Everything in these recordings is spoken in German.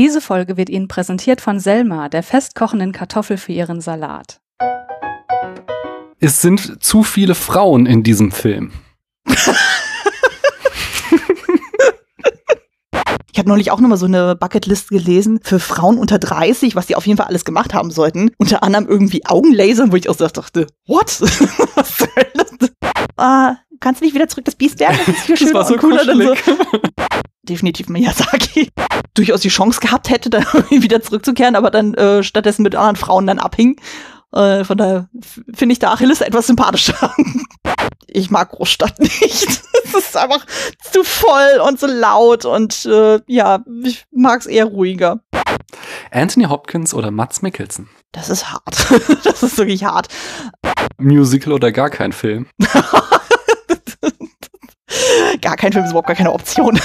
Diese Folge wird Ihnen präsentiert von Selma, der festkochenden Kartoffel für Ihren Salat. Es sind zu viele Frauen in diesem Film. Ich habe neulich auch nochmal so eine Bucketlist gelesen für Frauen unter 30, was die auf jeden Fall alles gemacht haben sollten. Unter anderem irgendwie Augenlasern, wo ich auch so dachte, what? was soll das? Ah, kannst du nicht wieder zurück das Biest werden? Das ist viel schöner war so und cooler so. Definitiv Miyazaki. Durchaus die Chance gehabt hätte, dann irgendwie wieder zurückzukehren, aber dann äh, stattdessen mit anderen Frauen dann abhing. Äh, von daher finde ich da Achilles etwas sympathischer. ich mag Großstadt nicht. es ist einfach zu voll und so laut und äh, ja, ich mag es eher ruhiger. Anthony Hopkins oder Mats Mikkelsen? Das ist hart. das ist wirklich hart. Musical oder gar kein Film? Gar kein Film ist überhaupt gar keine Option.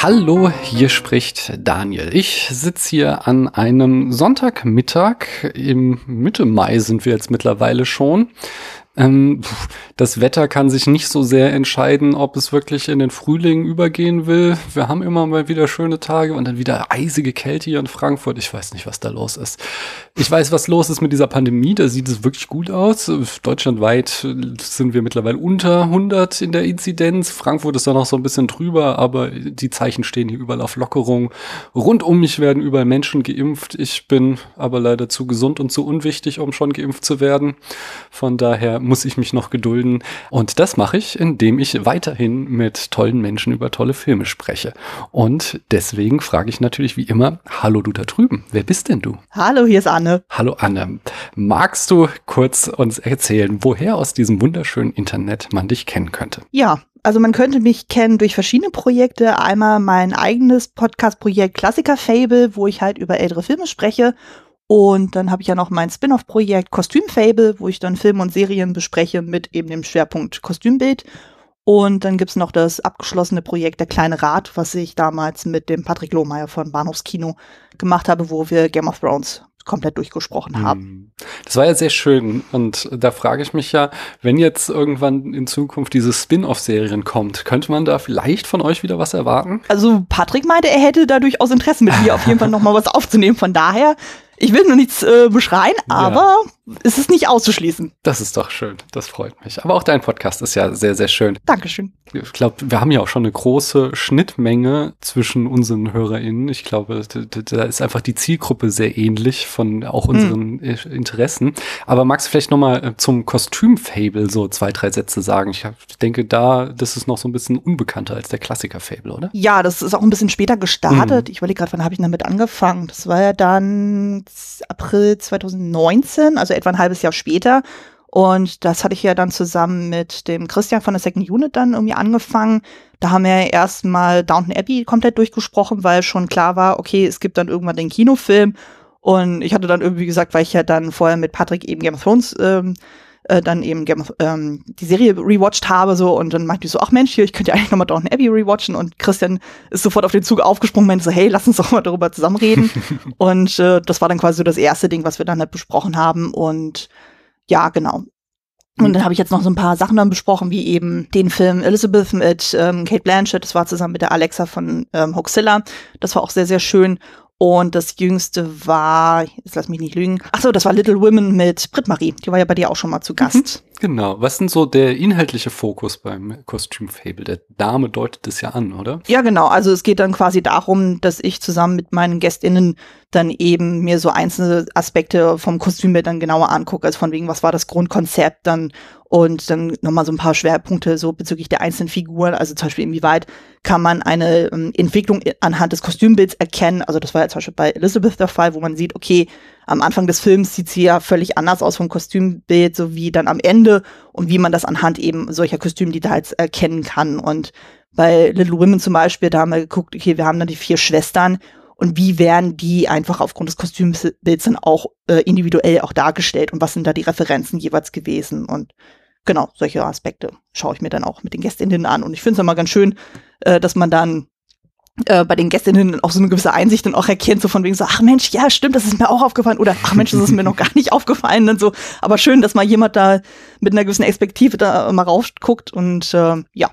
Hallo, hier spricht Daniel. Ich sitze hier an einem Sonntagmittag. Im Mitte Mai sind wir jetzt mittlerweile schon. Ähm, das Wetter kann sich nicht so sehr entscheiden, ob es wirklich in den Frühling übergehen will. Wir haben immer mal wieder schöne Tage und dann wieder eisige Kälte hier in Frankfurt. Ich weiß nicht, was da los ist. Ich weiß, was los ist mit dieser Pandemie. Da sieht es wirklich gut aus. Deutschlandweit sind wir mittlerweile unter 100 in der Inzidenz. Frankfurt ist da noch so ein bisschen drüber, aber die Zeichen stehen hier überall auf Lockerung. Rund um mich werden überall Menschen geimpft. Ich bin aber leider zu gesund und zu unwichtig, um schon geimpft zu werden. Von daher muss ich mich noch gedulden. Und das mache ich, indem ich weiterhin mit tollen Menschen über tolle Filme spreche. Und deswegen frage ich natürlich wie immer, hallo du da drüben, wer bist denn du? Hallo, hier ist Anne. Hallo Anne, magst du kurz uns erzählen, woher aus diesem wunderschönen Internet man dich kennen könnte? Ja, also man könnte mich kennen durch verschiedene Projekte. Einmal mein eigenes Podcast-Projekt Klassiker Fable, wo ich halt über ältere Filme spreche. Und dann habe ich ja noch mein Spin-off-Projekt Kostüm Fable, wo ich dann Filme und Serien bespreche mit eben dem Schwerpunkt Kostümbild. Und dann gibt's noch das abgeschlossene Projekt Der kleine Rat, was ich damals mit dem Patrick Lohmeier von Bahnhofskino gemacht habe, wo wir Game of Thrones komplett durchgesprochen haben. Hm. Das war ja sehr schön. Und da frage ich mich ja, wenn jetzt irgendwann in Zukunft diese Spin-off-Serien kommt, könnte man da vielleicht von euch wieder was erwarten? Also Patrick meinte, er hätte da durchaus Interesse mit mir auf jeden Fall nochmal was aufzunehmen. Von daher, ich will nur nichts äh, beschreien, aber es ist nicht auszuschließen. Das ist doch schön. Das freut mich. Aber auch dein Podcast ist ja sehr, sehr schön. Dankeschön. Ich glaube, wir haben ja auch schon eine große Schnittmenge zwischen unseren HörerInnen. Ich glaube, da ist einfach die Zielgruppe sehr ähnlich von auch unseren äh, Interessen. Aber magst du vielleicht nochmal zum Kostüm-Fable so zwei, drei Sätze sagen? Ich denke, da, das ist noch so ein bisschen unbekannter als der Klassiker-Fable, oder? Ja, das ist auch ein bisschen später gestartet. Ich überlege gerade, wann habe ich damit angefangen? Das war ja dann April 2019, also etwa ein halbes Jahr später. Und das hatte ich ja dann zusammen mit dem Christian von der Second Unit dann irgendwie angefangen. Da haben wir erstmal Downton Abbey komplett durchgesprochen, weil schon klar war, okay, es gibt dann irgendwann den Kinofilm. Und ich hatte dann irgendwie gesagt, weil ich ja dann vorher mit Patrick eben Game of Thrones ähm, äh, dann eben Game of, ähm, die Serie rewatcht habe so und dann meinte ich so, ach Mensch, hier, ich könnte ja eigentlich nochmal Downton Abbey rewatchen und Christian ist sofort auf den Zug aufgesprungen und meinte so, hey, lass uns doch mal darüber zusammen reden und äh, das war dann quasi so das erste Ding, was wir dann halt besprochen haben und ja, genau. Und dann habe ich jetzt noch so ein paar Sachen dann besprochen, wie eben den Film Elizabeth mit ähm, Kate Blanchett. Das war zusammen mit der Alexa von ähm, Hoaxilla. Das war auch sehr, sehr schön. Und das jüngste war, jetzt lass mich nicht lügen. Ach so, das war Little Women mit Brit Marie. Die war ja bei dir auch schon mal zu Gast. Genau. Was ist denn so der inhaltliche Fokus beim Kostüm-Fable? Der Name deutet es ja an, oder? Ja, genau. Also es geht dann quasi darum, dass ich zusammen mit meinen GästInnen dann eben mir so einzelne Aspekte vom Kostümbild dann genauer angucke. Also von wegen, was war das Grundkonzept dann und dann nochmal so ein paar Schwerpunkte so bezüglich der einzelnen Figuren. Also zum Beispiel, inwieweit kann man eine ähm, Entwicklung anhand des Kostümbilds erkennen. Also das war ja zum Beispiel bei Elizabeth der Fall, wo man sieht, okay, am Anfang des Films sieht sie ja völlig anders aus vom Kostümbild, so wie dann am Ende und wie man das anhand eben solcher Kostümdetails erkennen kann. Und bei Little Women zum Beispiel, da haben wir geguckt, okay, wir haben dann die vier Schwestern und wie werden die einfach aufgrund des Kostümbilds dann auch äh, individuell auch dargestellt und was sind da die Referenzen jeweils gewesen und genau, solche Aspekte schaue ich mir dann auch mit den Gästinnen an und ich finde es immer ganz schön, äh, dass man dann äh, bei den Gästinnen auch so eine gewisse Einsicht dann auch erkennt, so von wegen so, ach Mensch, ja, stimmt, das ist mir auch aufgefallen oder ach Mensch, das ist mir noch gar nicht aufgefallen und so. Aber schön, dass mal jemand da mit einer gewissen Expertise da mal raufguckt und äh, ja.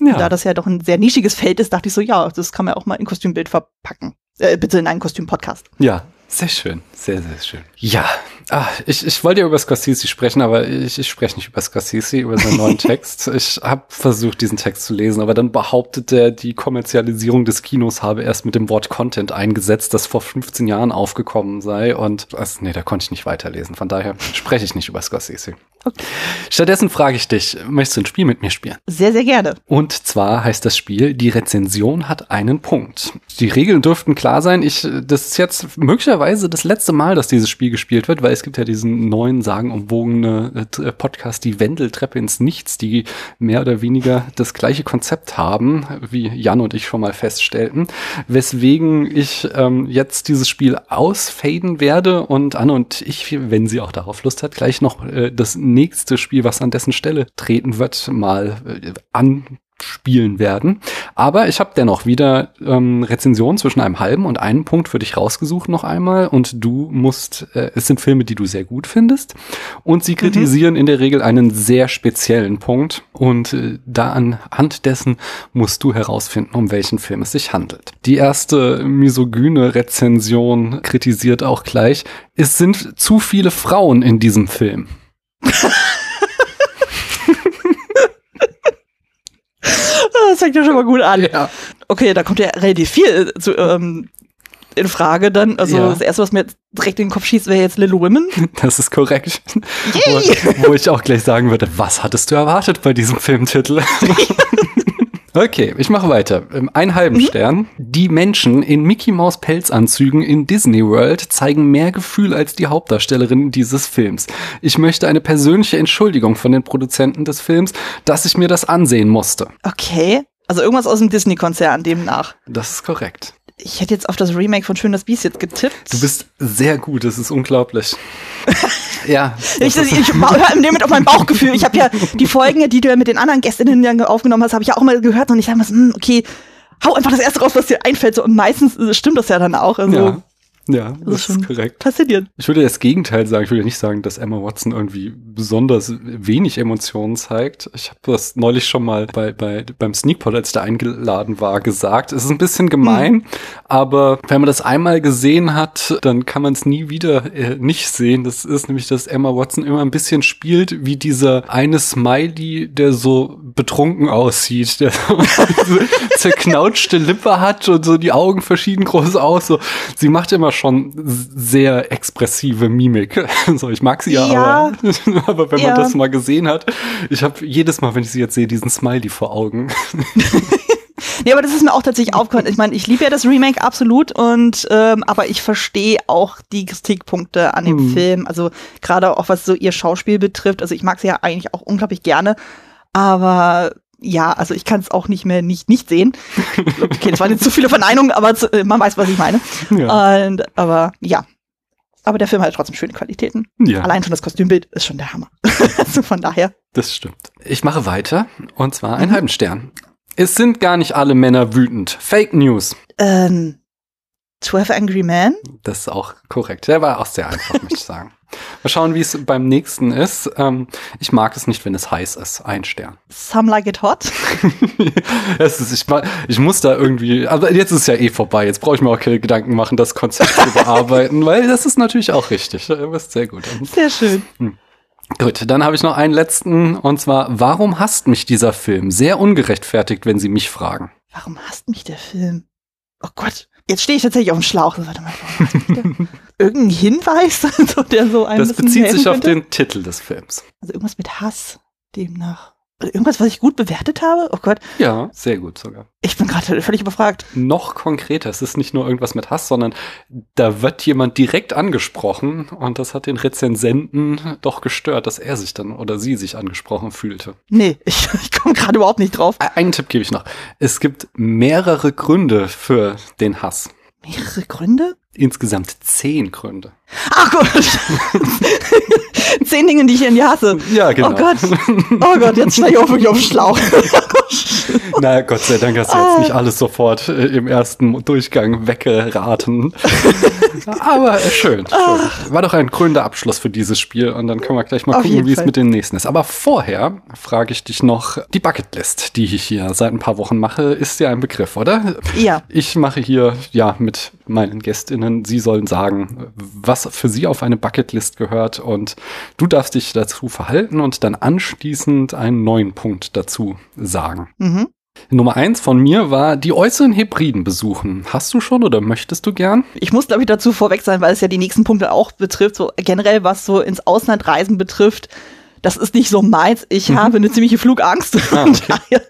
ja. Da das ja doch ein sehr nischiges Feld ist, dachte ich so, ja, das kann man auch mal in Kostümbild verpacken. Äh, bitte in einen Kostüm-Podcast. Ja, sehr schön, sehr, sehr schön. Ja, ah, ich, ich wollte ja über Scorsese sprechen, aber ich, ich spreche nicht über Scorsese, über seinen neuen Text. Ich habe versucht, diesen Text zu lesen, aber dann behauptet er, die Kommerzialisierung des Kinos habe erst mit dem Wort Content eingesetzt, das vor 15 Jahren aufgekommen sei. Und also, nee, da konnte ich nicht weiterlesen. Von daher spreche ich nicht über Scorsese. Okay. Stattdessen frage ich dich, möchtest du ein Spiel mit mir spielen? Sehr, sehr gerne. Und zwar heißt das Spiel, die Rezension hat einen Punkt. Die Regeln dürften klar sein. Ich, das ist jetzt möglicherweise das letzte Mal, dass dieses Spiel gespielt wird, weil es gibt ja diesen neuen, sagenumwogene äh, Podcast, die Wendeltreppe ins Nichts, die mehr oder weniger das gleiche Konzept haben, wie Jan und ich schon mal feststellten. Weswegen ich ähm, jetzt dieses Spiel ausfaden werde und Anne und ich, wenn sie auch darauf Lust hat, gleich noch äh, das nächste Spiel, was an dessen Stelle treten wird, mal äh, an spielen werden. Aber ich habe dennoch wieder ähm, Rezensionen zwischen einem halben und einem Punkt für dich rausgesucht noch einmal. Und du musst, äh, es sind Filme, die du sehr gut findest. Und sie mhm. kritisieren mhm. in der Regel einen sehr speziellen Punkt. Und äh, da anhand dessen musst du herausfinden, um welchen Film es sich handelt. Die erste misogyne Rezension kritisiert auch gleich, es sind zu viele Frauen in diesem Film. das fängt ja schon mal gut an. Ja. Okay, da kommt ja relativ viel zu, ähm, in Frage dann. Also ja. das erste, was mir direkt in den Kopf schießt, wäre jetzt Little Women. Das ist korrekt. Wo, wo, ich auch gleich sagen würde, was hattest du erwartet bei diesem Filmtitel? Okay, ich mache weiter. Einen halben mhm. Stern. Die Menschen in Mickey Maus Pelzanzügen in Disney World zeigen mehr Gefühl als die Hauptdarstellerin dieses Films. Ich möchte eine persönliche Entschuldigung von den Produzenten des Films, dass ich mir das ansehen musste. Okay. Also irgendwas aus dem Disney-Konzern demnach. Das ist korrekt ich hätte jetzt auf das Remake von Schön das Biest jetzt getippt. Du bist sehr gut, das ist unglaublich. ja. Ich, ich, ich höre damit auf mein Bauchgefühl. Ich habe ja die Folgen, die du ja mit den anderen Gästinnen aufgenommen hast, habe ich ja auch mal gehört und ich habe mir so, hm, okay, hau einfach das erste raus, was dir einfällt. So, und meistens äh, stimmt das ja dann auch. Also, ja. Ja, das, das ist korrekt. Faszinierend. Ich würde das Gegenteil sagen. Ich würde nicht sagen, dass Emma Watson irgendwie besonders wenig Emotionen zeigt. Ich habe das neulich schon mal bei, bei beim Sneakpot, als der eingeladen war, gesagt. Es ist ein bisschen gemein, hm. aber wenn man das einmal gesehen hat, dann kann man es nie wieder äh, nicht sehen. Das ist nämlich, dass Emma Watson immer ein bisschen spielt wie dieser eine Smiley, der so betrunken aussieht, der so zerknautschte Lippe hat und so die Augen verschieden groß aus. So, sie macht immer schon sehr expressive Mimik. so, ich mag sie ja, ja aber, aber wenn ja. man das mal gesehen hat, ich habe jedes Mal, wenn ich sie jetzt sehe, diesen Smiley vor Augen. Nee, aber das ist mir auch tatsächlich aufgefallen. Ich meine, ich liebe ja das Remake absolut und ähm, aber ich verstehe auch die Kritikpunkte an dem mhm. Film. Also gerade auch was so ihr Schauspiel betrifft. Also ich mag sie ja eigentlich auch unglaublich gerne. Aber ja, also ich kann es auch nicht mehr nicht nicht sehen. Okay, das waren jetzt zu viele Verneinungen, aber zu, äh, man weiß, was ich meine. Ja. Und, aber ja. Aber der Film hat trotzdem schöne Qualitäten. Ja. Allein schon das Kostümbild ist schon der Hammer. also von daher. Das stimmt. Ich mache weiter und zwar einen mhm. halben Stern. Es sind gar nicht alle Männer wütend. Fake News. Ähm, 12 Angry Men? Das ist auch korrekt. Der war auch sehr einfach, muss ich sagen. Mal schauen, wie es beim nächsten ist. Ähm, ich mag es nicht, wenn es heiß ist. Ein Stern. Some like it hot. es ist, ich, ich muss da irgendwie, aber jetzt ist es ja eh vorbei. Jetzt brauche ich mir auch keine Gedanken machen, das Konzept zu bearbeiten, weil das ist natürlich auch richtig. Du bist sehr gut. Sehr schön. Hm. Gut, dann habe ich noch einen letzten und zwar, warum hasst mich dieser Film? Sehr ungerechtfertigt, wenn Sie mich fragen. Warum hasst mich der Film? Oh Gott, jetzt stehe ich tatsächlich auf dem Schlauch. Warte mal. Irgendein Hinweis, der so ein Das bezieht sich auf den Titel des Films. Also irgendwas mit Hass demnach. Irgendwas, was ich gut bewertet habe? Oh Gott. Ja, sehr gut sogar. Ich bin gerade völlig überfragt. Noch konkreter. Es ist nicht nur irgendwas mit Hass, sondern da wird jemand direkt angesprochen und das hat den Rezensenten doch gestört, dass er sich dann oder sie sich angesprochen fühlte. Nee, ich, ich komme gerade überhaupt nicht drauf. Einen Tipp gebe ich noch. Es gibt mehrere Gründe für den Hass. Mehrere Gründe? Insgesamt zehn Gründe. Ach Gott. Zehn Dinge, die ich in die hasse. Ja, genau. Oh Gott. Oh Gott, jetzt stehe ich auch wirklich auf den Schlauch. Na, Gott sei Dank hast du jetzt nicht alles sofort äh, im ersten Durchgang weggeraten. Aber schön, schön. War doch ein krönender Abschluss für dieses Spiel und dann können wir gleich mal Auf gucken, wie es mit den nächsten ist. Aber vorher frage ich dich noch, die Bucketlist, die ich hier seit ein paar Wochen mache, ist dir ein Begriff, oder? Ja. Ich mache hier ja mit meinen GästInnen, sie sollen sagen, was für sie auf eine Bucketlist gehört und du darfst dich dazu verhalten und dann anschließend einen neuen Punkt dazu sagen. Mhm. Nummer eins von mir war die äußeren Hebriden besuchen. Hast du schon oder möchtest du gern? Ich muss, glaube ich, dazu vorweg sein, weil es ja die nächsten Punkte auch betrifft, so generell, was so ins Auslandreisen betrifft. Das ist nicht so meins. Ich habe eine ziemliche Flugangst. Mhm. Ah, Und okay.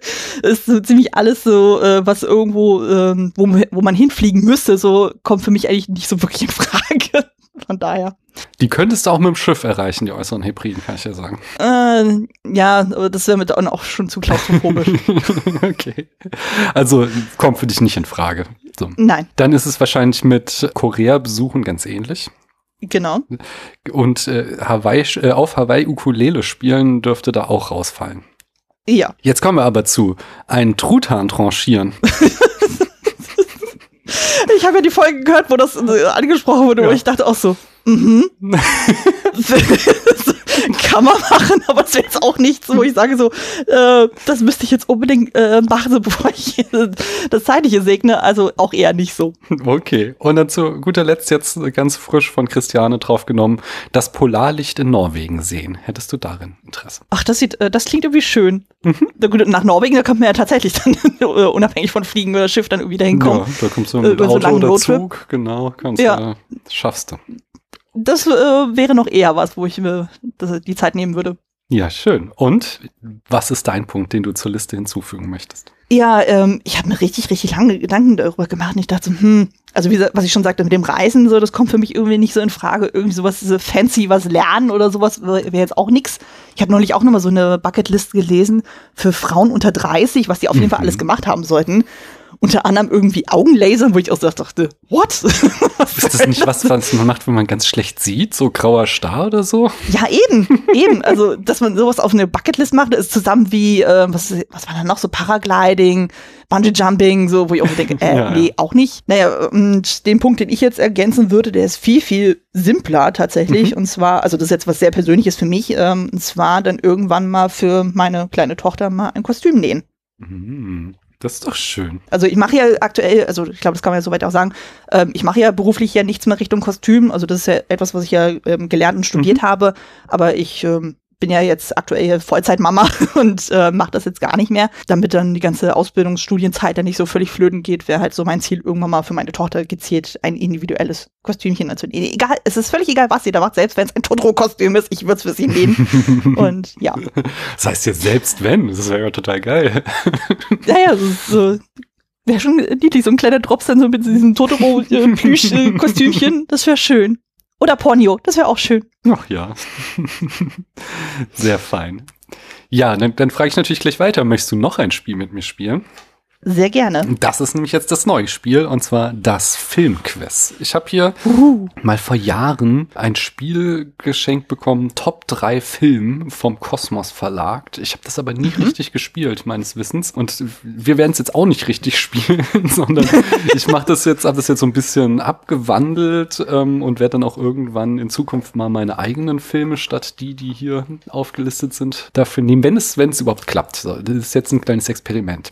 ist so ziemlich alles so, äh, was irgendwo, ähm, wo man hinfliegen müsste, so kommt für mich eigentlich nicht so wirklich in Frage. Von daher. Die könntest du auch mit dem Schiff erreichen, die äußeren Hebriden, kann ich ja sagen. Äh, ja, aber das wäre mir dann auch schon zu klaustrophobisch. okay. Also kommt für dich nicht in Frage. So. Nein, Dann ist es wahrscheinlich mit Korea besuchen ganz ähnlich. genau. Und äh, Hawaii, äh, auf Hawaii Ukulele spielen dürfte da auch rausfallen. Ja. Jetzt kommen wir aber zu einen Truthahn tranchieren. Ich habe ja die Folgen gehört, wo das äh, angesprochen wurde, wo Ja. ich dachte auch so, mhm. Kann man machen, aber es wäre jetzt auch nichts, wo ich sage so, äh, das müsste ich jetzt unbedingt äh, machen, so bevor ich äh, das Zeitliche segne. Also auch eher nicht so. Okay. Und dann zu guter Letzt jetzt ganz frisch von Christiane draufgenommen, das Polarlicht in Norwegen sehen. Hättest du darin Interesse? Ach, das sieht, äh, das klingt irgendwie schön. Gut, nach Norwegen, da kommt man ja tatsächlich dann äh, unabhängig von Fliegen oder Schiff dann irgendwie dahin kommen. Ja, da kommst du Äh, mit so Auto langen oder. Zug, genau, kannst Ja. äh, schaffst du. Das äh, wäre noch eher was, wo ich mir die Zeit nehmen würde. Ja, schön. Und was ist dein Punkt, den du zur Liste hinzufügen möchtest? Ja, ähm, ich habe mir richtig, richtig lange Gedanken darüber gemacht und ich dachte so, hm, also wie, was ich schon sagte, mit dem Reisen, so, das kommt für mich irgendwie nicht so in Frage. Irgendwie sowas so fancy, was lernen oder sowas wäre wär jetzt auch nix. Ich habe neulich auch nochmal so eine Bucketlist gelesen für Frauen unter 30, was die auf jeden Fall alles gemacht haben sollten. Unter anderem irgendwie Augenlasern, wo ich auch so dachte, what? Ist das nicht was, was man macht, wenn man ganz schlecht sieht? So grauer Star oder so? Ja, eben, eben. Also, dass man sowas auf eine Bucketlist macht, ist zusammen wie, äh, was, was war da noch, so Paragliding, Bungee Jumping, so, wo ich auch so denke, äh, Ja, ja. nee, auch nicht. Naja, und den Punkt, den ich jetzt ergänzen würde, der ist viel, viel simpler tatsächlich. Mhm. Und zwar, also das ist jetzt was sehr Persönliches für mich, ähm, und zwar dann irgendwann mal für meine kleine Tochter mal ein Kostüm nähen. Hm, das ist doch schön. Also ich mache ja aktuell, also ich glaube, das kann man ja soweit auch sagen, ähm, ich mache ja beruflich ja nichts mehr Richtung Kostüm. Also das ist ja etwas, was ich ja ähm, gelernt und studiert habe. Aber ich ähm, bin ja jetzt aktuell Vollzeitmama und äh, mache das jetzt gar nicht mehr. Damit dann die ganze Ausbildungsstudienzeit dann nicht so völlig flöten geht, wäre halt so mein Ziel, irgendwann mal für meine Tochter gezielt ein individuelles Kostümchen anzunehmen. Egal, es ist völlig egal, was sie da macht, selbst wenn es ein Totoro-Kostüm ist, ich würde es für sie nähen. und ja, Das heißt jetzt selbst wenn, das wäre ja total geil. Ja, ja, so, so wäre schon niedlich, so ein kleiner Drops dann so mit diesem Totoro-Plüsch-Kostümchen, das wäre schön. Oder Ponyo, das wäre auch schön. Ach ja. Sehr fein. Ja, dann, dann frage ich natürlich gleich weiter. Möchtest du noch ein Spiel mit mir spielen? Sehr gerne. Das ist nämlich jetzt das neue Spiel und zwar das Filmquiz. Ich habe hier Uh, mal vor Jahren ein Spiel geschenkt bekommen, Top 3 Film vom Kosmos Verlag. Ich habe das aber nie richtig gespielt, meines Wissens. Und wir werden es jetzt auch nicht richtig spielen, sondern ich mache das jetzt, habe das jetzt so ein bisschen abgewandelt ähm, und werde dann auch irgendwann in Zukunft mal meine eigenen Filme statt die, die hier aufgelistet sind, dafür nehmen, wenn es, wenn es überhaupt klappt. So, das ist jetzt ein kleines Experiment.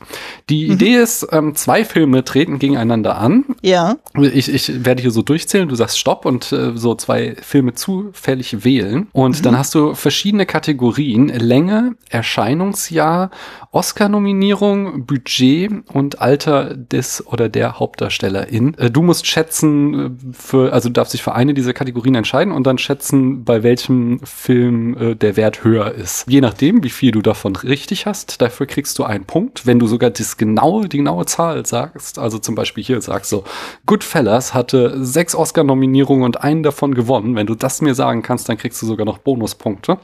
Die Idee ist, ähm, zwei Filme treten gegeneinander an ja. ich, ich werde hier so durchzählen, du sagst Stopp und äh, so zwei Filme zufällig wählen. Und dann hast du verschiedene Kategorien. Länge, Erscheinungsjahr, Oscar-Nominierung, Budget und Alter des oder der Hauptdarstellerin. Äh, du musst schätzen, äh, für, also du darfst dich für eine dieser Kategorien entscheiden und dann schätzen, bei welchem Film äh, der Wert höher ist. Je nachdem, wie viel du davon richtig hast, dafür kriegst du einen Punkt. Wenn du sogar das genau genaue, die genaue Zahl sagst, also zum Beispiel hier sagst so, Goodfellas hatte sechs Oscar-Nominierungen und einen davon gewonnen. Wenn du das mir sagen kannst, dann kriegst du sogar noch Bonuspunkte.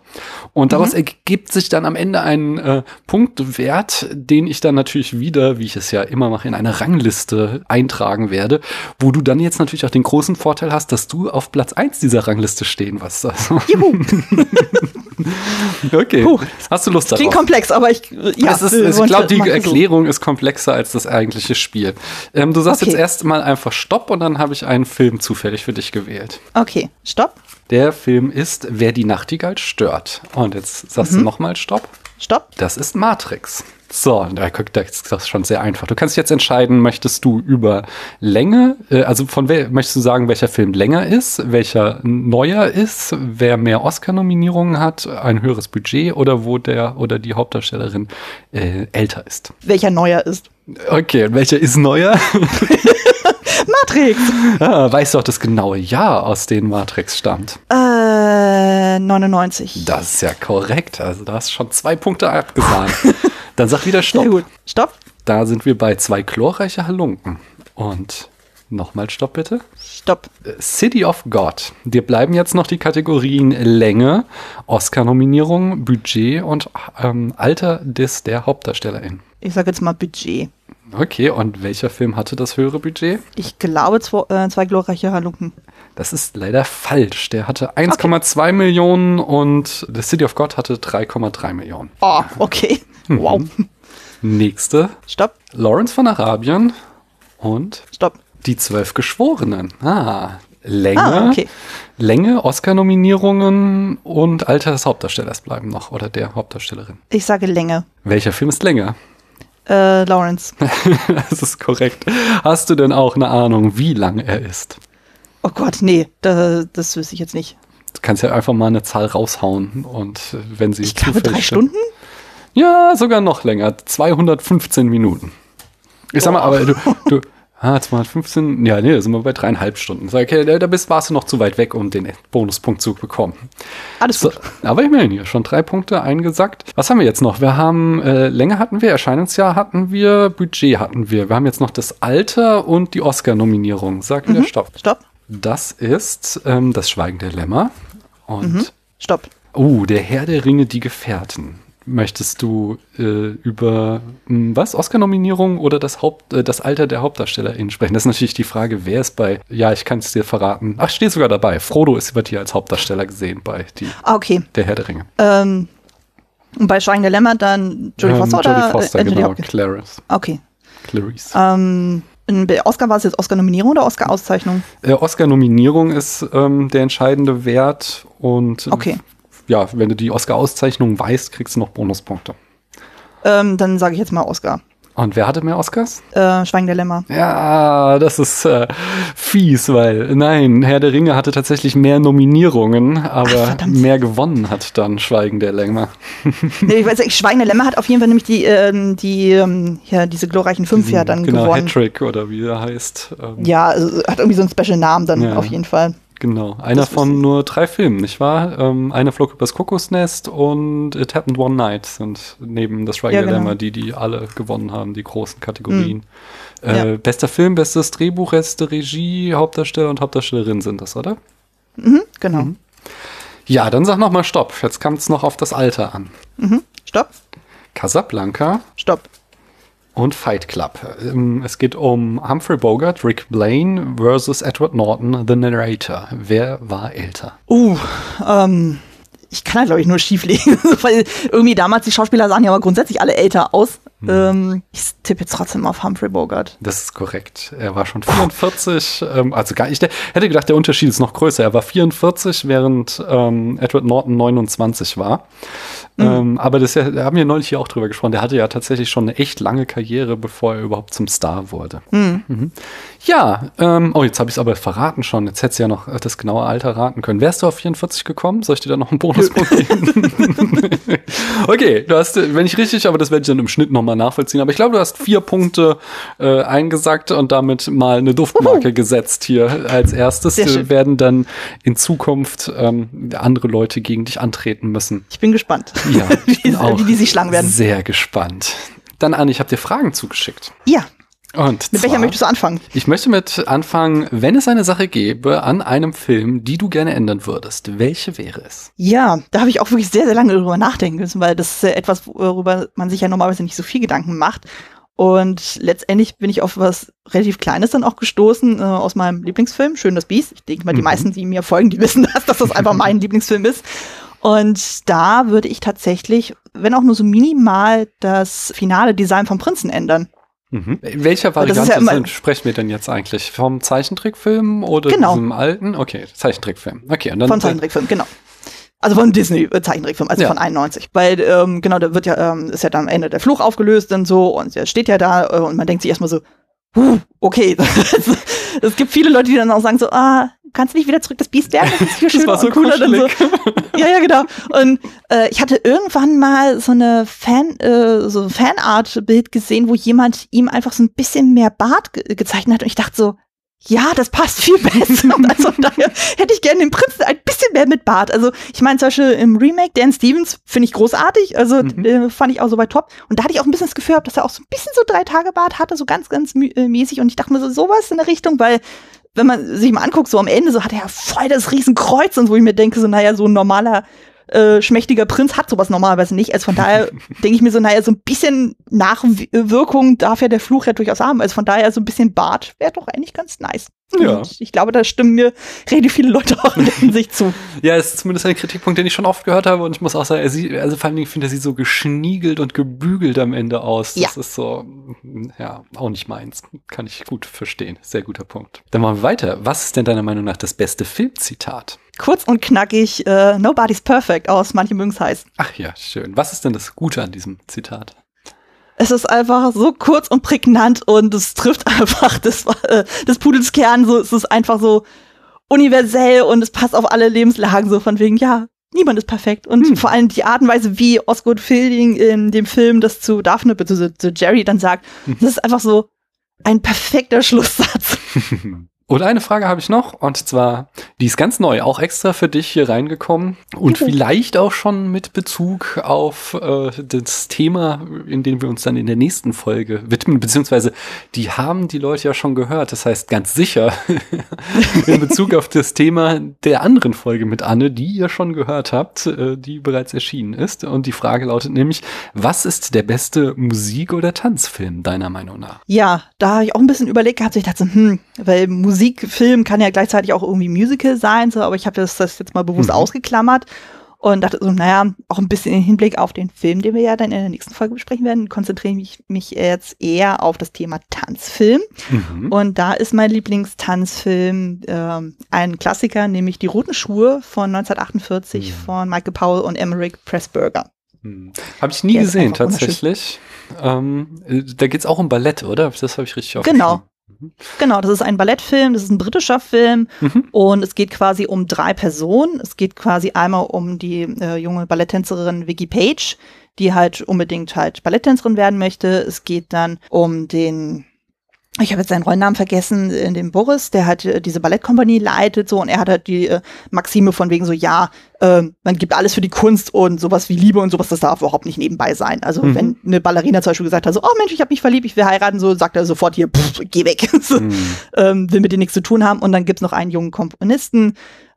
Und daraus mhm. ergibt sich dann am Ende ein äh, Punktwert, den ich dann natürlich wieder, wie ich es ja immer mache, in eine Rangliste eintragen werde, wo du dann jetzt natürlich auch den großen Vorteil hast, dass du auf Platz eins dieser Rangliste stehen wirst. Also. Juhu. okay. Puh. Hast du Lust darauf? Klingt komplex, aber ich, ja. Es ist, ich glaube, die Erklärung so. ist komplexer als das eigentliche Spiel. Ähm, du sagst okay. jetzt erstmal einfach Stopp und dann habe ich einen Film zufällig für dich gewählt. Okay, Stopp. Der Film ist Wer die Nachtigall stört. Und jetzt sagst mhm. du nochmal Stopp. Stopp. Das ist Matrix. So, da guckt das ist schon sehr einfach. Du kannst jetzt entscheiden, möchtest du über Länge, äh, also von wer möchtest du sagen, welcher Film länger ist, welcher neuer ist, wer mehr Oscar-Nominierungen hat, ein höheres Budget oder wo der oder die Hauptdarstellerin äh, älter ist. Welcher neuer ist. Okay, und welcher ist neuer? Matrix. Ah, weißt du auch das genaue Jahr, aus dem Matrix stammt? Äh, 99. Das ist ja korrekt. Also da hast du schon zwei Punkte abgesahnt. Dann sag wieder Stopp. Sehr gut. Stopp. Da sind wir bei zwei chlorreiche Halunken. Und nochmal Stopp bitte. Stopp. City of God. Dir bleiben jetzt noch die Kategorien Länge, Oscar-Nominierung, Budget und ähm, Alter des der Hauptdarstellerin. Ich sage jetzt mal Budget. Okay, und welcher Film hatte das höhere Budget? Ich glaube zwei, äh, zwei glorreiche Halunken. Das ist leider falsch. Der hatte 1,2 okay. Millionen und The City of God hatte 3,3 Millionen. Oh, okay. Mhm. Wow. Nächste. Stopp. Lawrence von Arabien und Stopp. Die Zwölf Geschworenen. Ah, Länge, ah, okay. Länge, Oscar-Nominierungen und Alter des Hauptdarstellers bleiben noch oder der Hauptdarstellerin. Ich sage Länge. Welcher Film ist länger? Äh, Lawrence. das ist korrekt. Hast du denn auch eine Ahnung, wie lang er ist? Oh Gott, nee, das, das wüsste ich jetzt nicht. Du kannst ja einfach mal eine Zahl raushauen und äh, wenn sie Ich glaube drei Stunden? Ja, sogar noch länger. 215 Minuten. Ich sag mal, aber du, du, ah, 215, ja, nee, da sind wir bei dreieinhalb Stunden. Sag, okay, da bist, warst du noch zu weit weg, um den Bonuspunkt zu bekommen. Alles gut. So, aber ich meine, hier schon drei Punkte eingesackt. Was haben wir jetzt noch? Wir haben, äh, Länge hatten wir, Erscheinungsjahr hatten wir, Budget hatten wir. Wir haben jetzt noch das Alter und die Oscar-Nominierung. Sag wieder mhm. Stopp. Stopp. Das ist ähm, das Schweigen der Lämmer. Und. Mhm. Stopp. Oh, der Herr der Ringe, die Gefährten möchtest du äh, über mh, hm, was Oscar-Nominierung oder das Haupt, äh, das Alter der Hauptdarstellerin sprechen? Das ist natürlich die Frage, wer ist bei? Ja, ich kann es dir verraten. Ach, steht sogar dabei. Frodo ist über dir als Hauptdarsteller gesehen bei die. Ah, okay. Der Herr der Ringe. Ähm, und bei Schweigen der Lämmer dann Jodie ähm, Foster Jodie Foster, oder genau, Clarice. Okay. Clarice. Ähm, Oscar war es jetzt Oscar-Nominierung oder Oscar-Auszeichnung? Äh, Oscar-Nominierung ist ähm, der entscheidende Wert und okay ja, wenn du die Oscar-Auszeichnung weißt, kriegst du noch Bonuspunkte. Ähm, dann sage ich jetzt mal Oscar. Und wer hatte mehr Oscars? Äh, Schweigen der Lämmer. Ja, das ist äh, fies, weil nein, Herr der Ringe hatte tatsächlich mehr Nominierungen, aber Ach, mehr gewonnen hat dann Schweigen der Lämmer. nee, ich weiß nicht, Schweigen der Lämmer hat auf jeden Fall nämlich die, ähm, die ähm, ja, diese glorreichen fünf Diesen, ja dann genau, gewonnen. Genau, Hattrick oder wie er heißt. Ähm, ja, also, hat irgendwie so einen Special Namen dann ja. auf jeden Fall. Genau, einer von nur drei Filmen, nicht wahr? Ähm, einer flog übers Kokosnest und It Happened One Night sind neben das Schweigen ja, genau. Lämmer, die die alle gewonnen haben, die großen Kategorien. Mhm. Äh, ja. Bester Film, bestes Drehbuch, beste Regie, Hauptdarsteller und Hauptdarstellerin sind das, oder? Mhm, genau. Mhm. Ja, dann sag noch mal Stopp. Jetzt kommt es noch auf das Alter an. Mhm. Stopp. Casablanca. Stopp und Fight Club. Ähm, es geht um Humphrey Bogart, Rick Blaine versus Edward Norton, The Narrator. Wer war älter? Uh, ähm, ich kann da glaube ich nur schief liegen, weil irgendwie damals die Schauspieler sahen ja aber grundsätzlich alle älter aus. Hm. Ähm, ich tippe jetzt trotzdem auf Humphrey Bogart. Das ist korrekt. Er war schon 44, ähm, also gar nicht. Ich hätte gedacht, der Unterschied ist noch größer. Er war 44, während ähm, Edward Norton 29 war. Mhm. Ähm, aber das da haben wir neulich hier auch drüber gesprochen. Der hatte ja tatsächlich schon eine echt lange Karriere, bevor er überhaupt zum Star wurde. Mhm. Mhm. Ja, ähm, oh, jetzt habe ich es aber verraten schon. Jetzt hättest du ja noch das genaue Alter raten können. Wärst du auf 44 gekommen? Soll ich dir da noch einen Bonuspunkt geben? okay, du hast, wenn ich richtig, aber das werde ich dann im Schnitt nochmal nachvollziehen. Aber ich glaube, du hast vier Punkte äh, eingesackt und damit mal eine Duftmarke Uhu. gesetzt hier als erstes. werden dann in Zukunft ähm, andere Leute gegen dich antreten müssen. Ich bin gespannt. Ja, wie, wie die sich schlagen werden. Sehr gespannt. Dann, Anne, ich habe dir Fragen zugeschickt. Ja. Und mit welcher möchtest du anfangen? Ich möchte mit anfangen, wenn es eine Sache gäbe an einem Film, die du gerne ändern würdest, welche wäre es? Ja, da habe ich auch wirklich sehr, sehr lange drüber nachdenken müssen, weil das ist etwas, worüber man sich ja normalerweise nicht so viel Gedanken macht. Und letztendlich bin ich auf was relativ Kleines dann auch gestoßen äh, aus meinem Lieblingsfilm, Schön das Biest. Ich denke mal, die mhm. meisten, die mir folgen, die wissen das, dass das einfach mein Lieblingsfilm ist. Und da würde ich tatsächlich, wenn auch nur so minimal, das finale Design vom Prinzen ändern. Mhm. Welcher Variante ja sprechen wir denn jetzt eigentlich? Vom Zeichentrickfilm oder genau. diesem alten? Okay, Zeichentrickfilm. Okay, und dann Von Zeichentrickfilm, genau. Also von Disney äh, Zeichentrickfilm, also ja. von 91. Weil, ähm, genau, da wird ja, ähm, ist ja dann am Ende der Fluch aufgelöst und so und er steht ja da äh, und man denkt sich erstmal so, huh, okay. es gibt viele Leute, die dann auch sagen so, ah, kannst du nicht wieder zurück das Biest werden? Das ist viel schöner das war so cooler. Dann so. Ja, ja, genau. Und äh, ich hatte irgendwann mal so eine Fan, äh, so ein Fanart-Bild gesehen, wo jemand ihm einfach so ein bisschen mehr Bart ge gezeichnet hat und ich dachte so, ja, das passt viel besser. also daher hätte ich gerne den Prinzen ein bisschen mehr mit Bart. Also ich meine zum Beispiel im Remake Dan Stevens finde ich großartig. Also mhm. äh, fand ich auch so bei top. Und da hatte ich auch ein bisschen das Gefühl, dass er auch so ein bisschen so drei Tage Bart hatte, so ganz, ganz äh, mäßig. Und ich dachte mir so sowas in der Richtung, weil wenn man sich mal anguckt, so am Ende, so hat er ja voll das Riesenkreuz und wo ich mir denke, so naja, so ein normaler äh, schmächtiger Prinz hat sowas normalerweise nicht. Also von daher denke ich mir so, naja, so ein bisschen Nachwirkung darf ja der Fluch ja durchaus haben. Also von daher so ein bisschen Bart wäre doch eigentlich ganz nice. Ja. Und ich glaube, da stimmen mir relativ viele Leute auch in der Hinsicht zu. Ja, es ist zumindest ein Kritikpunkt, den ich schon oft gehört habe und ich muss auch sagen, er sieht, also vor allen Dingen finde ich, er sieht so geschniegelt und gebügelt am Ende aus. Das ja. ist so, ja, auch nicht meins. Kann ich gut verstehen. Sehr guter Punkt. Dann machen wir weiter. Was ist denn deiner Meinung nach das beste Filmzitat? Kurz und knackig, uh, Nobody's Perfect aus Manche mögen's heißt. Ach ja, schön. Was ist denn das Gute an diesem Zitat? es ist einfach so kurz und prägnant und es trifft einfach das, äh, das Pudels Kern. So, es ist einfach so universell und es passt auf alle Lebenslagen so von wegen, ja, niemand ist perfekt. Und hm. vor allem die Art und Weise, wie Osgood Fielding in dem Film das zu Daphne, zu, zu Jerry dann sagt, hm. das ist einfach so ein perfekter Schlusssatz. Und eine Frage habe ich noch, und zwar, die ist ganz neu, auch extra für dich hier reingekommen und okay. vielleicht auch schon mit Bezug auf äh, das Thema, in dem wir uns dann in der nächsten Folge widmen, beziehungsweise die haben die Leute ja schon gehört, das heißt ganz sicher in Bezug auf das Thema der anderen Folge mit Anne, die ihr schon gehört habt, äh, die bereits erschienen ist. Und die Frage lautet nämlich, was ist der beste Musik- oder Tanzfilm deiner Meinung nach? Ja, da habe ich auch ein bisschen überlegt gehabt, ich dachte, hm, weil Musik Musikfilm kann ja gleichzeitig auch irgendwie Musical sein, so, aber ich habe das, das jetzt mal bewusst mhm. ausgeklammert und dachte so, naja, auch ein bisschen im Hinblick auf den Film, den wir ja dann in der nächsten Folge besprechen werden, konzentriere ich mich jetzt eher auf das Thema Tanzfilm. Mhm. Und da ist mein Lieblingstanzfilm äh, ein Klassiker, nämlich Die Roten Schuhe von 1948 mhm. von Michael Powell und Emmerich Pressburger. Mhm. Habe ich nie Der gesehen, tatsächlich. Ähm, äh, da geht es auch um Ballett, oder? Das habe ich richtig aufgeschrieben. Genau, Genau, das ist ein Ballettfilm, das ist ein britischer Film mhm. und es geht quasi um drei Personen. Es geht quasi einmal um die äh, junge Balletttänzerin Vicky Page, die halt unbedingt halt Balletttänzerin werden möchte. Es geht dann um den ich habe jetzt seinen Rollennamen vergessen, in dem Boris, der halt äh, diese Ballettkompanie leitet, so, und er hat halt die äh, Maxime von wegen so, ja, äh, man gibt alles für die Kunst und sowas wie Liebe und sowas, das darf überhaupt nicht nebenbei sein. Also mhm. wenn eine Ballerina zum Beispiel gesagt hat, so, oh Mensch, ich habe mich verliebt, ich will heiraten, so sagt er sofort hier, pff, geh weg, so, mhm. ähm, will mit dir nichts zu tun haben. Und dann gibt's noch einen jungen Komponisten,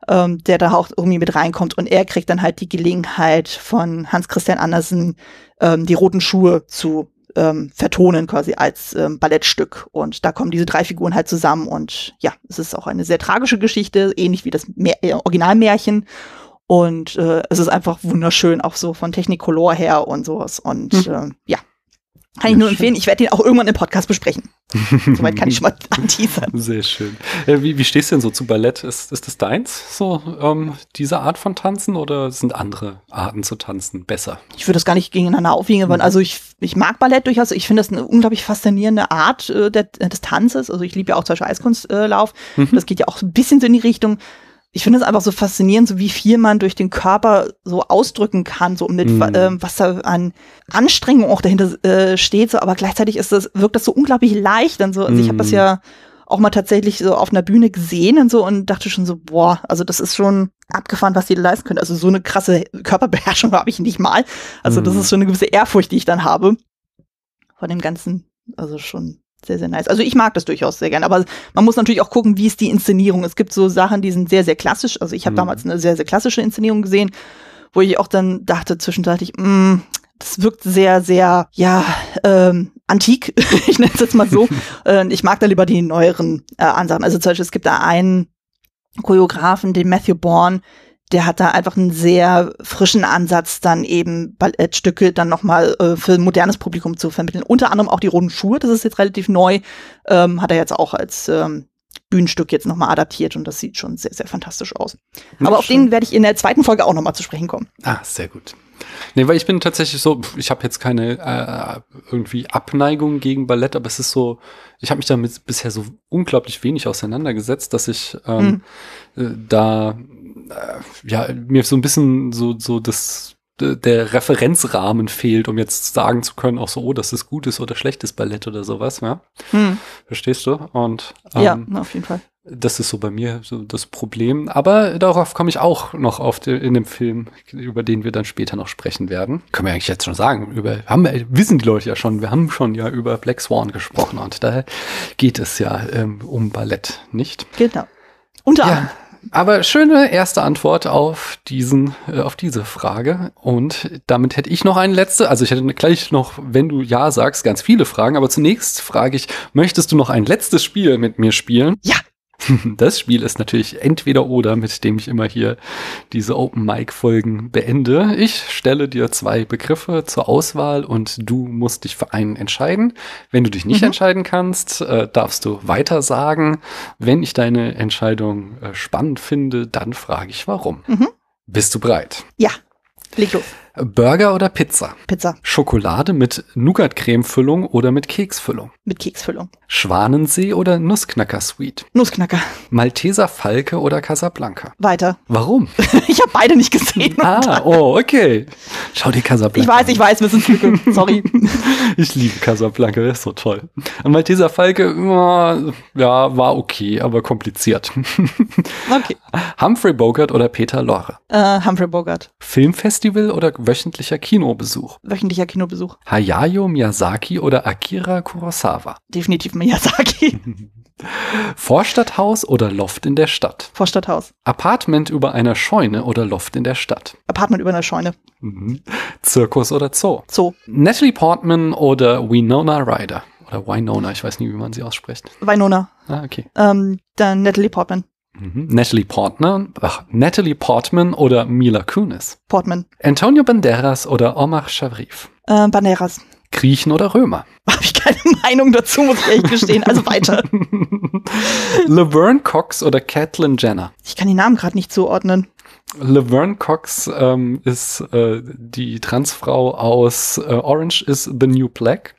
ähm, der da auch irgendwie mit reinkommt und er kriegt dann halt die Gelegenheit von Hans Christian Andersen, ähm, die roten Schuhe zu ähm, vertonen quasi als ähm, Ballettstück. Und da kommen diese drei Figuren halt zusammen und ja, es ist auch eine sehr tragische Geschichte, ähnlich wie das Meer äh, Originalmärchen. Und äh, es ist einfach wunderschön, auch so von Technicolor her und sowas. Und mhm. äh, ja, kann ich nur empfehlen. Ich werde den auch irgendwann im Podcast besprechen. Soweit kann ich schon mal anteasern. Sehr schön. Äh, wie, wie stehst du denn so zu Ballett? Ist, ist das deins, so ähm, diese Art von Tanzen oder sind andere Arten zu tanzen besser? Ich würde das gar nicht gegeneinander aufwiegen, mhm. also ich, ich mag Ballett durchaus. Ich finde das eine unglaublich faszinierende Art äh, der, des Tanzes. Also ich liebe ja auch zum Beispiel Eiskunstlauf. Äh, mhm. Das geht ja auch ein bisschen so in die Richtung ich finde es einfach so faszinierend, so wie viel man durch den Körper so ausdrücken kann, so mit mm. äh, was da an Anstrengung auch dahinter äh, steht, so, aber gleichzeitig ist das, wirkt das so unglaublich leicht. Und so, also mm. ich habe das ja auch mal tatsächlich so auf einer Bühne gesehen und so und dachte schon so, boah, also das ist schon abgefahren, was die leisten können. Also so eine krasse Körperbeherrschung habe ich nicht mal. Also mm. das ist schon eine gewisse Ehrfurcht, die ich dann habe. von dem Ganzen. Also schon sehr, sehr nice. Also ich mag das durchaus sehr gerne, aber man muss natürlich auch gucken, wie ist die Inszenierung. Es gibt so Sachen, die sind sehr, sehr klassisch. Also ich habe Mhm. damals eine sehr, sehr klassische Inszenierung gesehen, wo ich auch dann dachte zwischenzeitlich, mh, das wirkt sehr, sehr, ja, ähm, antik, ich nenne es jetzt mal so. Ich mag da lieber die neueren äh, Ansagen. Also zum Beispiel, es gibt da einen Choreografen, den Matthew Bourne, der hat da einfach einen sehr frischen Ansatz, dann eben Ballettstücke dann nochmal äh, für ein modernes Publikum zu vermitteln. Unter anderem auch die roten Schuhe, das ist jetzt relativ neu, ähm, hat er jetzt auch als ähm, Bühnenstück jetzt nochmal adaptiert und das sieht schon sehr, sehr fantastisch aus. Aber auf den werde ich in der zweiten Folge auch nochmal zu sprechen kommen. Ah, sehr gut. Nee, weil ich bin tatsächlich so, ich habe jetzt keine äh, irgendwie Abneigung gegen Ballett, aber es ist so, ich habe mich damit bisher so unglaublich wenig auseinandergesetzt, dass ich ähm, äh, da äh, ja mir so ein bisschen so so das der Referenzrahmen fehlt, um jetzt sagen zu können, auch so, oh, das ist gutes oder schlechtes Ballett oder sowas, ja. Hm. Verstehst du? Und ähm, ja, na, auf jeden Fall. das ist so bei mir so das Problem. Aber darauf komme ich auch noch auf in dem Film, über den wir dann später noch sprechen werden. Können wir eigentlich jetzt schon sagen. Über, haben wir, wissen die Leute ja schon. Wir haben schon ja über Black Swan gesprochen und da geht es ja ähm, um Ballett, nicht? Genau. Unter anderem. Ja. Aber schöne erste Antwort auf diesen, äh, auf diese Frage. Und damit hätte ich noch eine letzte. Also ich hätte gleich noch, wenn du ja sagst, ganz viele Fragen. Aber zunächst frage ich, möchtest du noch ein letztes Spiel mit mir spielen? Ja. Das Spiel ist natürlich entweder oder, mit dem ich immer hier diese Open Mic Folgen beende. Ich stelle dir zwei Begriffe zur Auswahl und du musst dich für einen entscheiden. Wenn du dich nicht Mhm. entscheiden kannst, äh, darfst du weiter sagen. Wenn ich deine Entscheidung äh, spannend finde, dann frage ich warum. Mhm. Bist du bereit? Ja. Leg los. Burger oder Pizza? Pizza Schokolade mit Nougat-Creme-Füllung oder mit Keksfüllung? mit Keksfüllung. Schwanensee oder Nussknacker-Sweet? Nussknacker. Malteser Falke oder Casablanca? Weiter. Warum? Ich habe beide nicht gesehen. ah, oh, okay. Schau dir Casablanca Ich weiß, ich weiß, wir sind Lücke. Sorry. Ich liebe Casablanca, der ist so toll. Und Malteser Falke, ja, ja, war okay, aber kompliziert. Okay. Humphrey Bogart oder Peter Lorre? Äh, Humphrey Bogart. Filmfestival oder wöchentlicher Kinobesuch? Wöchentlicher Kinobesuch. Hayao Miyazaki oder Akira Kurosawa? Definitiv Miyazaki. Vorstadthaus oder Loft in der Stadt? Vorstadthaus. Apartment über einer Scheune oder Loft in der Stadt? Apartment über einer Scheune. Mhm. Zirkus oder Zoo? Zoo. Natalie Portman oder Winona Ryder? Oder Winona, ich weiß nie, wie man sie ausspricht. Winona. Ah, okay. Ähm, dann Natalie Portman. Mhm. Natalie Portman, ach, Natalie Portman oder Mila Kunis? Portman. Antonio Banderas oder Omar Sharif? Äh, Banderas. Griechen oder Römer? Habe ich keine Meinung dazu, muss ich echt gestehen. Also weiter. Laverne Cox oder Caitlyn Jenner? Ich kann die Namen gerade nicht zuordnen. Laverne Cox ähm, ist äh, die Transfrau aus äh, Orange is the New Black.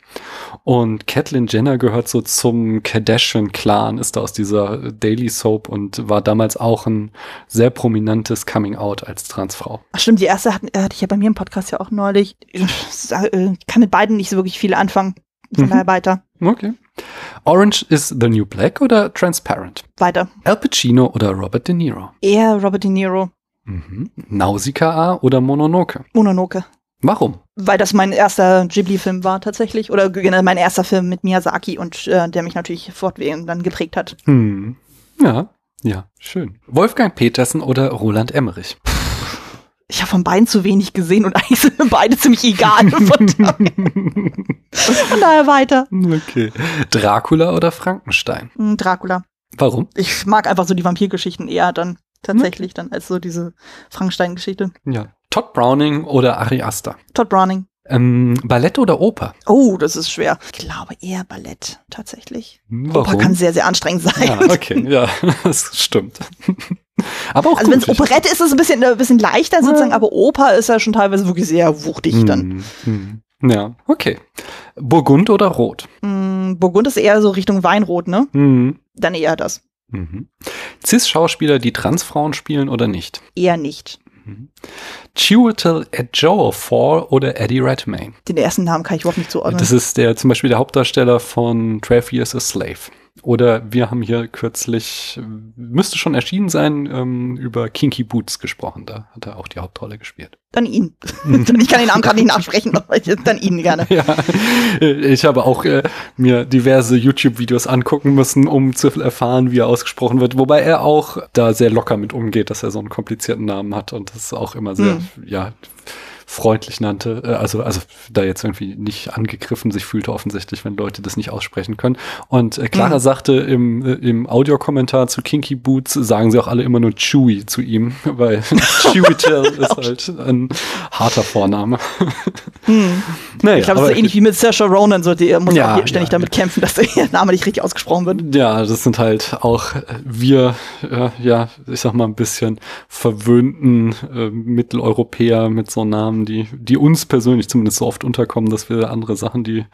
Und Caitlyn Jenner gehört so zum Kardashian-Clan, ist da aus dieser Daily Soap und war damals auch ein sehr prominentes Coming-out als Transfrau. Ach stimmt, die erste hatte, hatte ich ja bei mir im Podcast ja auch neulich. Ich äh, kann mit beiden nicht so wirklich viel anfangen. Von Mhm. daher weiter. Okay. Orange is the New Black oder Transparent? Weiter. Al Pacino oder Robert De Niro? Eher Robert De Niro. Mhm. Nausicaa oder Mononoke? Mononoke. Warum? Weil das mein erster Ghibli-Film war tatsächlich. Oder mein erster Film mit Miyazaki und äh, der mich natürlich fortwährend dann geprägt hat. Hm. Ja, ja, schön. Wolfgang Petersen oder Roland Emmerich? Ich habe von beiden zu wenig gesehen und eigentlich sind mir beide ziemlich egal. Von daher, von daher weiter. Okay. Dracula oder Frankenstein? Hm, Dracula. Warum? Ich mag einfach so die Vampirgeschichten eher dann tatsächlich dann als so diese Frankenstein-Geschichte. Ja. Todd Browning oder Ari Aster? Todd Browning. Ähm, Ballett oder Oper? Oh, das ist schwer. Ich glaube eher Ballett, tatsächlich. Oper kann sehr, sehr anstrengend sein. ja, okay, ja, das stimmt. aber auch Also wenn es. Operette ist, ist es ein bisschen, ein bisschen leichter sozusagen, aber Oper ist ja schon teilweise wirklich sehr wuchtig dann. Hm, hm. Ja, okay. Burgund oder Rot? Mm, Burgund ist eher so Richtung Weinrot, ne? Hm. Dann eher das. Mhm. Cis-Schauspieler, die Transfrauen spielen oder nicht? Eher nicht. Chiwetel Ejiofor oder Eddie Redmayne? Den ersten Namen kann ich überhaupt nicht zuordnen. Das ist der zum Beispiel der Hauptdarsteller von 12 Years a Slave. Oder wir haben hier kürzlich, müsste schon erschienen sein, ähm, über Kinky Boots gesprochen. Da hat er auch die Hauptrolle gespielt. Dann ihn. ich kann den Namen gerade nicht nachsprechen, aber dann ihn gerne. Ja, ich habe auch äh, mir diverse YouTube-Videos angucken müssen, um zu erfahren, wie er ausgesprochen wird. Wobei er auch da sehr locker mit umgeht, dass er so einen komplizierten Namen hat und das ist auch immer sehr, hm. ja, freundlich nannte, äh, also, also da jetzt irgendwie nicht angegriffen sich fühlte offensichtlich, wenn Leute das nicht aussprechen können. Und äh, Clara mhm. sagte im, äh, im Audiokommentar zu Kinky Boots, sagen sie auch alle immer nur Chewy zu ihm, weil Chewy Tell ist halt ein harter Vorname. Hm. Naja, ich glaube, es ist ähnlich wie mit Saoirse Ronan, so, die muss ja, auch ständig ja, damit kämpfen, dass der Name nicht richtig ausgesprochen wird. Ja, das sind halt auch äh, wir, äh, ja, ich sag mal ein bisschen verwöhnten äh, Mitteleuropäer mit so Namen, die, die uns persönlich zumindest so oft unterkommen, dass wir andere Sachen, die,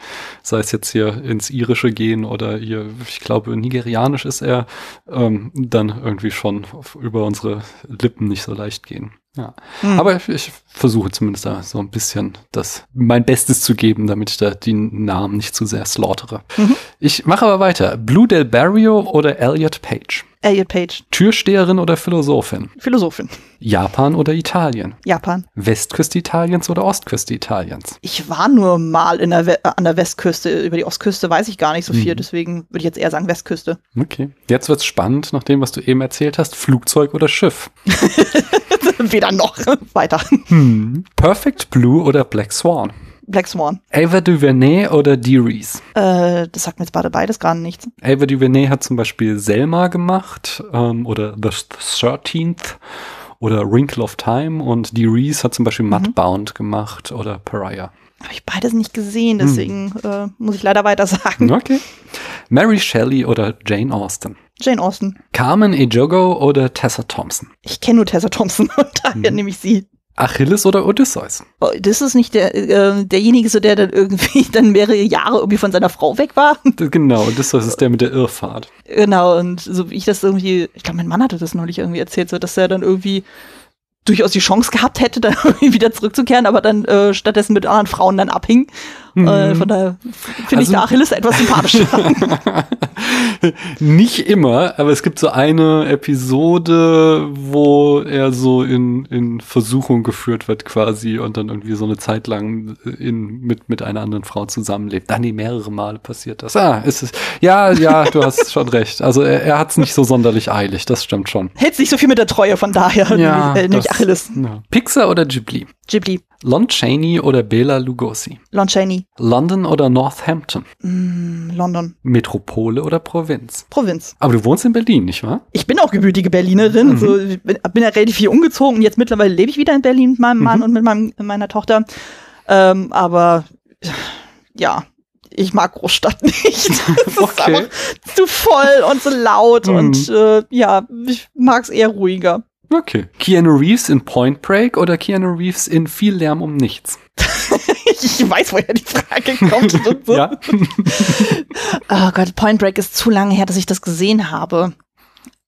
sei es jetzt hier ins Irische gehen oder hier, ich glaube, Nigerianisch ist er, ähm, dann irgendwie schon über unsere Lippen nicht so leicht gehen. Ja. Hm. Aber ich versuche zumindest da so ein bisschen das mein Bestes zu geben, damit ich da die Namen nicht zu sehr slaughtere. Mhm. Ich mache aber weiter. Blue Del Barrio oder Elliot Page? Elliot Page. Türsteherin oder Philosophin? Philosophin. Japan oder Italien? Japan. Westküste Italiens oder Ostküste Italiens? Ich war nur mal in der an der Westküste. Über die Ostküste weiß ich gar nicht so viel, mhm. deswegen würde ich jetzt eher sagen Westküste. Okay. Jetzt wird's spannend, nach dem, was du eben erzählt hast. Flugzeug oder Schiff? Weder noch. Weiter. Hm. Perfect Blue oder Black Swan? Black Swan. Ava DuVernay oder Dee Reese? Äh, das sagt mir jetzt beide beides gar nichts. Ava DuVernay hat zum Beispiel Selma gemacht ähm, oder The 13th oder Wrinkle of Time und Dee Reese hat zum Beispiel mhm. Mudbound gemacht oder Pariah. Habe ich beides nicht gesehen, deswegen hm. äh, muss ich leider weiter sagen. Okay. Mary Shelley oder Jane Austen? Jane Austen. Carmen Ejogo oder Tessa Thompson? Ich kenne nur Tessa Thompson und daher hm. nehme ich sie. Achilles oder Odysseus? Oh, das ist nicht der, äh, derjenige, so der dann irgendwie dann mehrere Jahre irgendwie von seiner Frau weg war. Genau, Odysseus ist der mit der Irrfahrt. Genau, und so wie ich das irgendwie, ich glaube, mein Mann hatte das neulich irgendwie erzählt, so dass er dann irgendwie durchaus die Chance gehabt hätte, dann wieder zurückzukehren, aber dann äh, stattdessen mit anderen Frauen dann abhing. Mhm. Äh, von daher finde also, ich der Achilles etwas sympathischer. Nicht immer, aber es gibt so eine Episode, wo er so in, in Versuchung geführt wird quasi und dann irgendwie so eine Zeit lang in, mit, mit einer anderen Frau zusammenlebt. Dann nee, mehrere Male passiert das. Ah, ist es. Ja, ja, du hast schon recht. Also er, er hat es nicht so sonderlich eilig, das stimmt schon. Hält nicht so viel mit der Treue, von daher ja, nämlich, Achilles. Ja. Pixar oder Ghibli? Ghibli. Lon Chaney oder Bela Lugosi? Lon Chaney. London oder Northampton? Mm, London. Metropole oder Provinz? Provinz. Aber du wohnst in Berlin, nicht wahr? Ich bin auch gebürtige Berlinerin. Mhm. So, bin, bin ja relativ viel umgezogen und jetzt mittlerweile lebe ich wieder in Berlin mit meinem Mann mhm. und mit meinem, meiner Tochter. Ähm, aber ja, ich mag Großstadt nicht. Es okay. ist zu voll und so laut mhm. und äh, ja, ich mag es eher ruhiger. Okay. Keanu Reeves in Point Break oder Keanu Reeves in Viel Lärm um nichts? ich weiß, woher die Frage kommt. So. ja. oh Gott, Point Break ist zu lange her, dass ich das gesehen habe.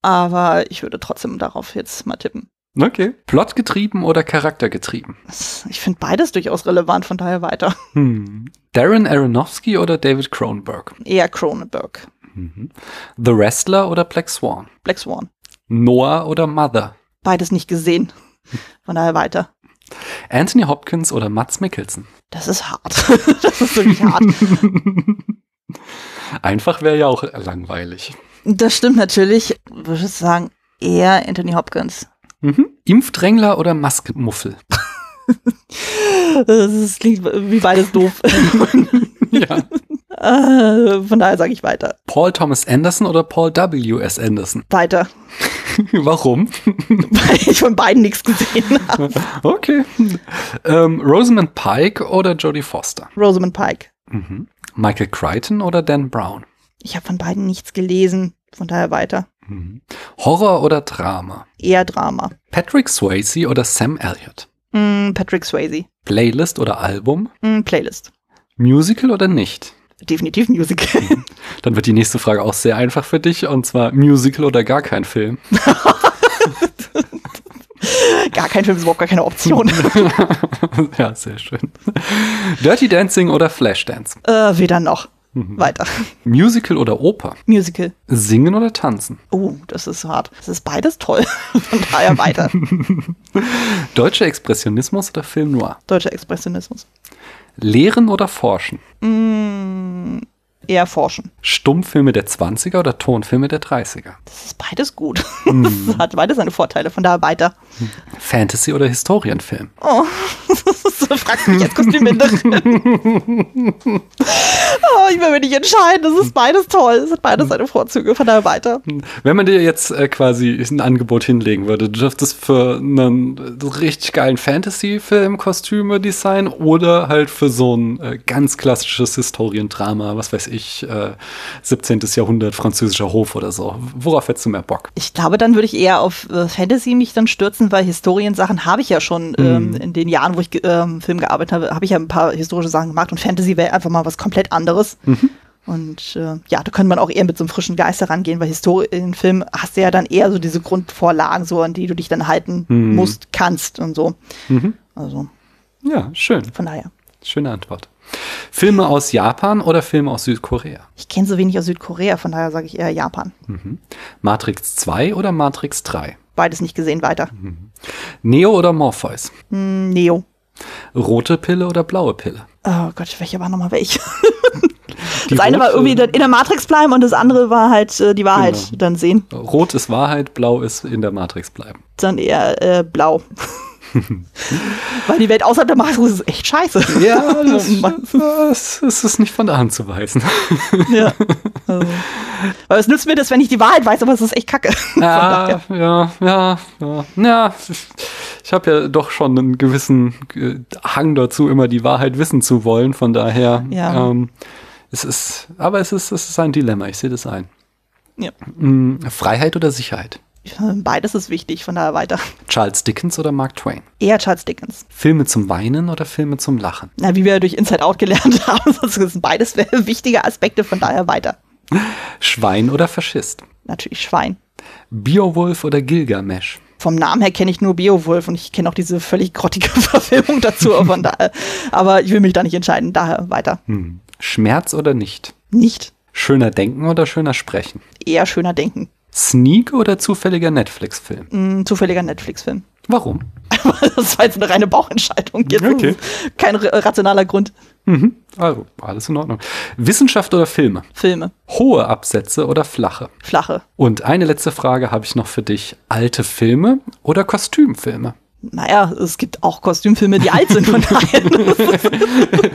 Aber ich würde trotzdem darauf jetzt mal tippen. Okay. Plotgetrieben oder charaktergetrieben? Ich finde beides durchaus relevant, von daher weiter. Hm. Darren Aronofsky oder David Cronenberg? Eher Cronenberg. Mhm. The Wrestler oder Black Swan? Black Swan. Noah oder Mother? Beides nicht gesehen. Von daher weiter. Anthony Hopkins oder Mats Mikkelsen? Das ist hart. das ist wirklich hart. Einfach wäre ja auch langweilig. Das stimmt natürlich. Ich würde sagen, eher Anthony Hopkins. Mhm. Impfdrängler oder Maskenmuffel? das klingt wie beides doof. ja. Äh, von daher sage ich weiter. Paul Thomas Anderson oder Paul W. S. Anderson? Weiter. Warum? Weil ich von beiden nichts gesehen habe. Okay. Ähm, Rosamund Pike oder Jodie Foster? Rosamund Pike. Mhm. Michael Crichton oder Dan Brown? Ich habe von beiden nichts gelesen, von daher weiter. Mhm. Horror oder Drama? Eher Drama. Patrick Swayze oder Sam Elliott? Mm, Patrick Swayze. Playlist oder Album? Mm, Playlist. Musical oder nicht? Definitiv Musical. Dann wird die nächste Frage auch sehr einfach für dich, und zwar Musical oder gar kein Film. gar kein Film ist überhaupt gar keine Option. ja, sehr schön. Dirty Dancing oder Flashdance? Äh, weder noch. Weiter. Musical oder Oper? Musical. Singen oder tanzen? Oh, das ist hart. Das ist beides toll. Von daher weiter. Deutscher Expressionismus oder Film Noir? Deutscher Expressionismus. Lehren oder forschen? Mm, eher forschen. Stummfilme der 20er oder Tonfilme der 30er? Das ist beides gut. Das hat beides seine Vorteile. Von daher weiter. Fantasy oder Historienfilm? Oh, so fragst du mich als Kostümbinderin. oh, ich will mir nicht entscheiden. Das ist beides toll. Es hat beides seine Vorzüge. Von daher weiter. Wenn man dir jetzt äh, quasi ein Angebot hinlegen würde, du dürftest für einen richtig geilen Fantasy-Film Kostüme designen oder halt für so ein äh, ganz klassisches Historiendrama, was weiß ich, äh, 17. Jahrhundert französischer Hof oder so. Worauf hättest du mehr Bock? Ich glaube, dann würde ich eher auf äh, Fantasy mich dann stürzen, weil Historiensachen habe ich ja schon ähm, in den Jahren, wo ich ähm, Film gearbeitet habe, habe ich ja ein paar historische Sachen gemacht und Fantasy wäre einfach mal was komplett anderes. Und äh, ja, da könnte man auch eher mit so einem frischen Geist herangehen, weil Historienfilm hast du ja dann eher so diese Grundvorlagen, so an die du dich dann halten musst, kannst und so. Also Ja, schön. von daher. Schöne Antwort. Filme aus Japan oder Filme aus Südkorea? Ich kenne so wenig aus Südkorea, von daher sage ich eher Japan. Matrix 2 oder Matrix 3? Beides nicht gesehen, weiter. Neo oder Morpheus? Hm, Neo. Rote Pille oder blaue Pille? Oh Gott, welche war nochmal welche? Die Das eine war rote- irgendwie in der Matrix bleiben und das andere war halt äh, die Wahrheit Genau. dann sehen. Rot ist Wahrheit, blau ist in der Matrix bleiben. Dann eher äh, blau. Weil die Welt außerhalb der Matrix ist echt scheiße. Ja, das, Oh das, das ist nicht von der Hand zu weisen. ja. Also. Weil es nützt mir das, wenn ich die Wahrheit weiß, aber es ist echt kacke. Ja, ja, ja, ja. Ja, ich habe ja doch schon einen gewissen äh, Hang dazu, immer die Wahrheit wissen zu wollen. Von daher, Ja. ähm, es ist, aber es ist, es ist ein Dilemma. Ich sehe das ein. Ja. Mm, Freiheit oder Sicherheit? Beides ist wichtig, von daher weiter. Charles Dickens oder Mark Twain? Eher Charles Dickens. Filme zum Weinen oder Filme zum Lachen? Na, wie wir durch Inside Out gelernt haben, das sind beides wichtige Aspekte, von daher weiter. Schwein oder Faschist? Natürlich Schwein. Beowulf oder Gilgamesh? Vom Namen her kenne ich nur Beowulf und ich kenne auch diese völlig grottige Verfilmung dazu, von daher, aber ich will mich da nicht entscheiden, daher weiter. Hm. Schmerz oder nicht? Nicht. Schöner denken oder schöner sprechen? Eher schöner denken. Sneak oder zufälliger Netflix-Film? Ein zufälliger Netflix-Film. Warum? das war jetzt eine reine Bauchentscheidung. Jetzt Okay. kein ra- rationaler Grund. Mhm. Also, alles in Ordnung. Wissenschaft oder Filme? Filme. Hohe Absätze oder flache? Flache. Und eine letzte Frage habe ich noch für dich. Alte Filme oder Kostümfilme? Naja, es gibt auch Kostümfilme, die alt sind, von daher.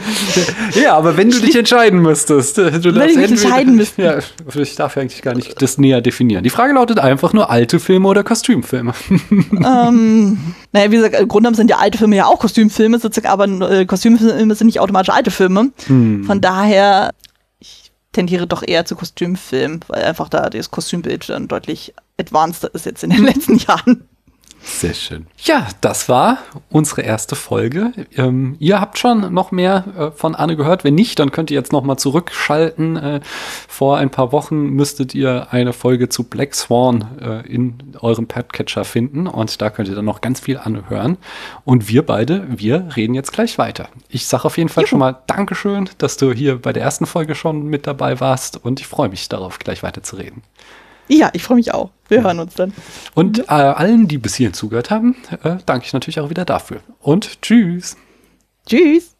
Ja, aber wenn du dich entscheiden müsstest, du Wenn ich mich entscheiden müsste. Ja, ich darf ja eigentlich gar nicht das näher definieren. Die Frage lautet einfach nur alte Filme oder Kostümfilme. ähm, naja, wie gesagt, im Grunde sind ja alte Filme ja auch Kostümfilme, aber äh, Kostümfilme sind nicht automatisch alte Filme. Von daher, ich tendiere doch eher zu Kostümfilmen, weil einfach da das Kostümbild dann deutlich advanced ist jetzt in den letzten Jahren. Sehr schön. Ja, das war unsere erste Folge. Ähm, ihr habt schon noch mehr äh, von Anne gehört. Wenn nicht, dann könnt ihr jetzt noch mal zurückschalten. Äh, vor ein paar Wochen müsstet ihr eine Folge zu Black Swan äh, in eurem Podcatcher finden und da könnt ihr dann noch ganz viel anhören. Und wir beide, wir reden jetzt gleich weiter. Ich sage auf jeden Fall Juhu. schon mal Dankeschön, dass du hier bei der ersten Folge schon mit dabei warst und ich freue mich darauf, gleich weiter zu reden. Ja, ich freue mich auch. Wir hören uns dann. Und äh, allen, die bis hierhin zugehört haben, äh, danke ich natürlich auch wieder dafür. Und tschüss. Tschüss.